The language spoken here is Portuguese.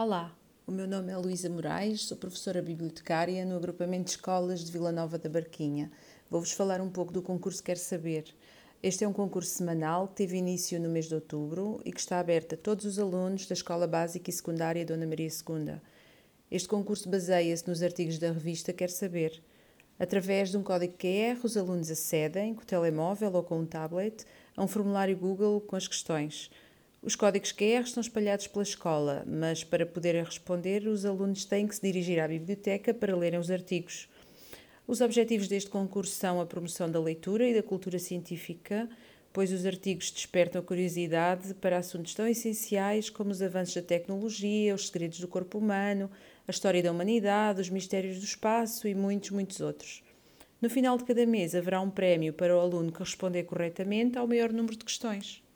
Olá, o meu nome é Luísa Moraes, sou professora bibliotecária no agrupamento de escolas de Vila Nova da Barquinha. Vou-vos falar um pouco do concurso Quer Saber. Este é um concurso semanal que teve início no mês de outubro e que está aberto a todos os alunos da Escola Básica e Secundária Dona Maria II. Este concurso baseia-se nos artigos da revista Quer Saber. Através de um código QR, os alunos acedem, com o telemóvel ou com um tablet, a um formulário Google com as questões. Os códigos QR estão espalhados pela escola, mas para poderem responder, os alunos têm que se dirigir à biblioteca para lerem os artigos. Os objetivos deste concurso são a promoção da leitura e da cultura científica, pois os artigos despertam a curiosidade para assuntos tão essenciais como os avanços da tecnologia, os segredos do corpo humano, a história da humanidade, os mistérios do espaço e muitos, muitos outros. No final de cada mês haverá um prémio para o aluno que responder corretamente ao maior número de questões.